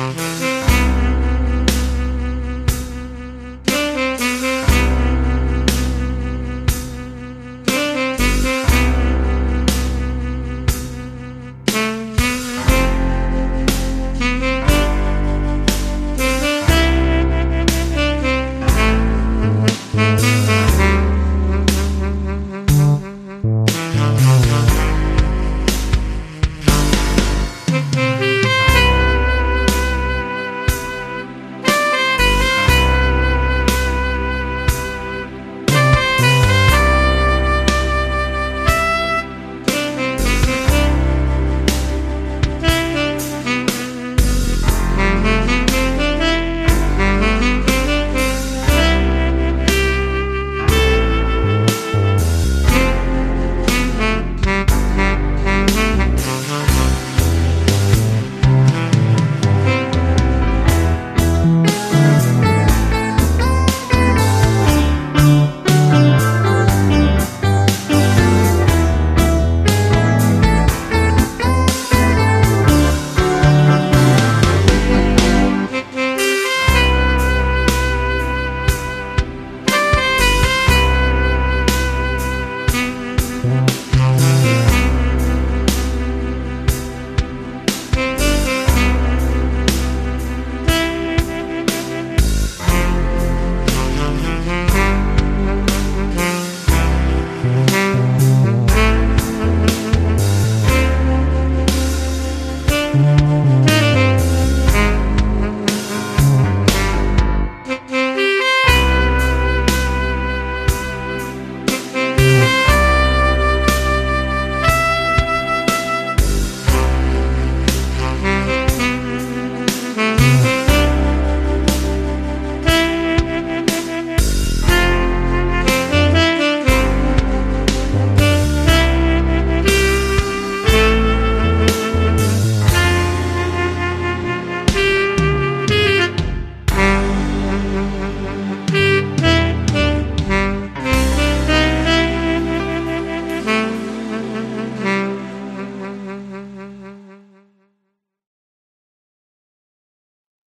Mm-hmm.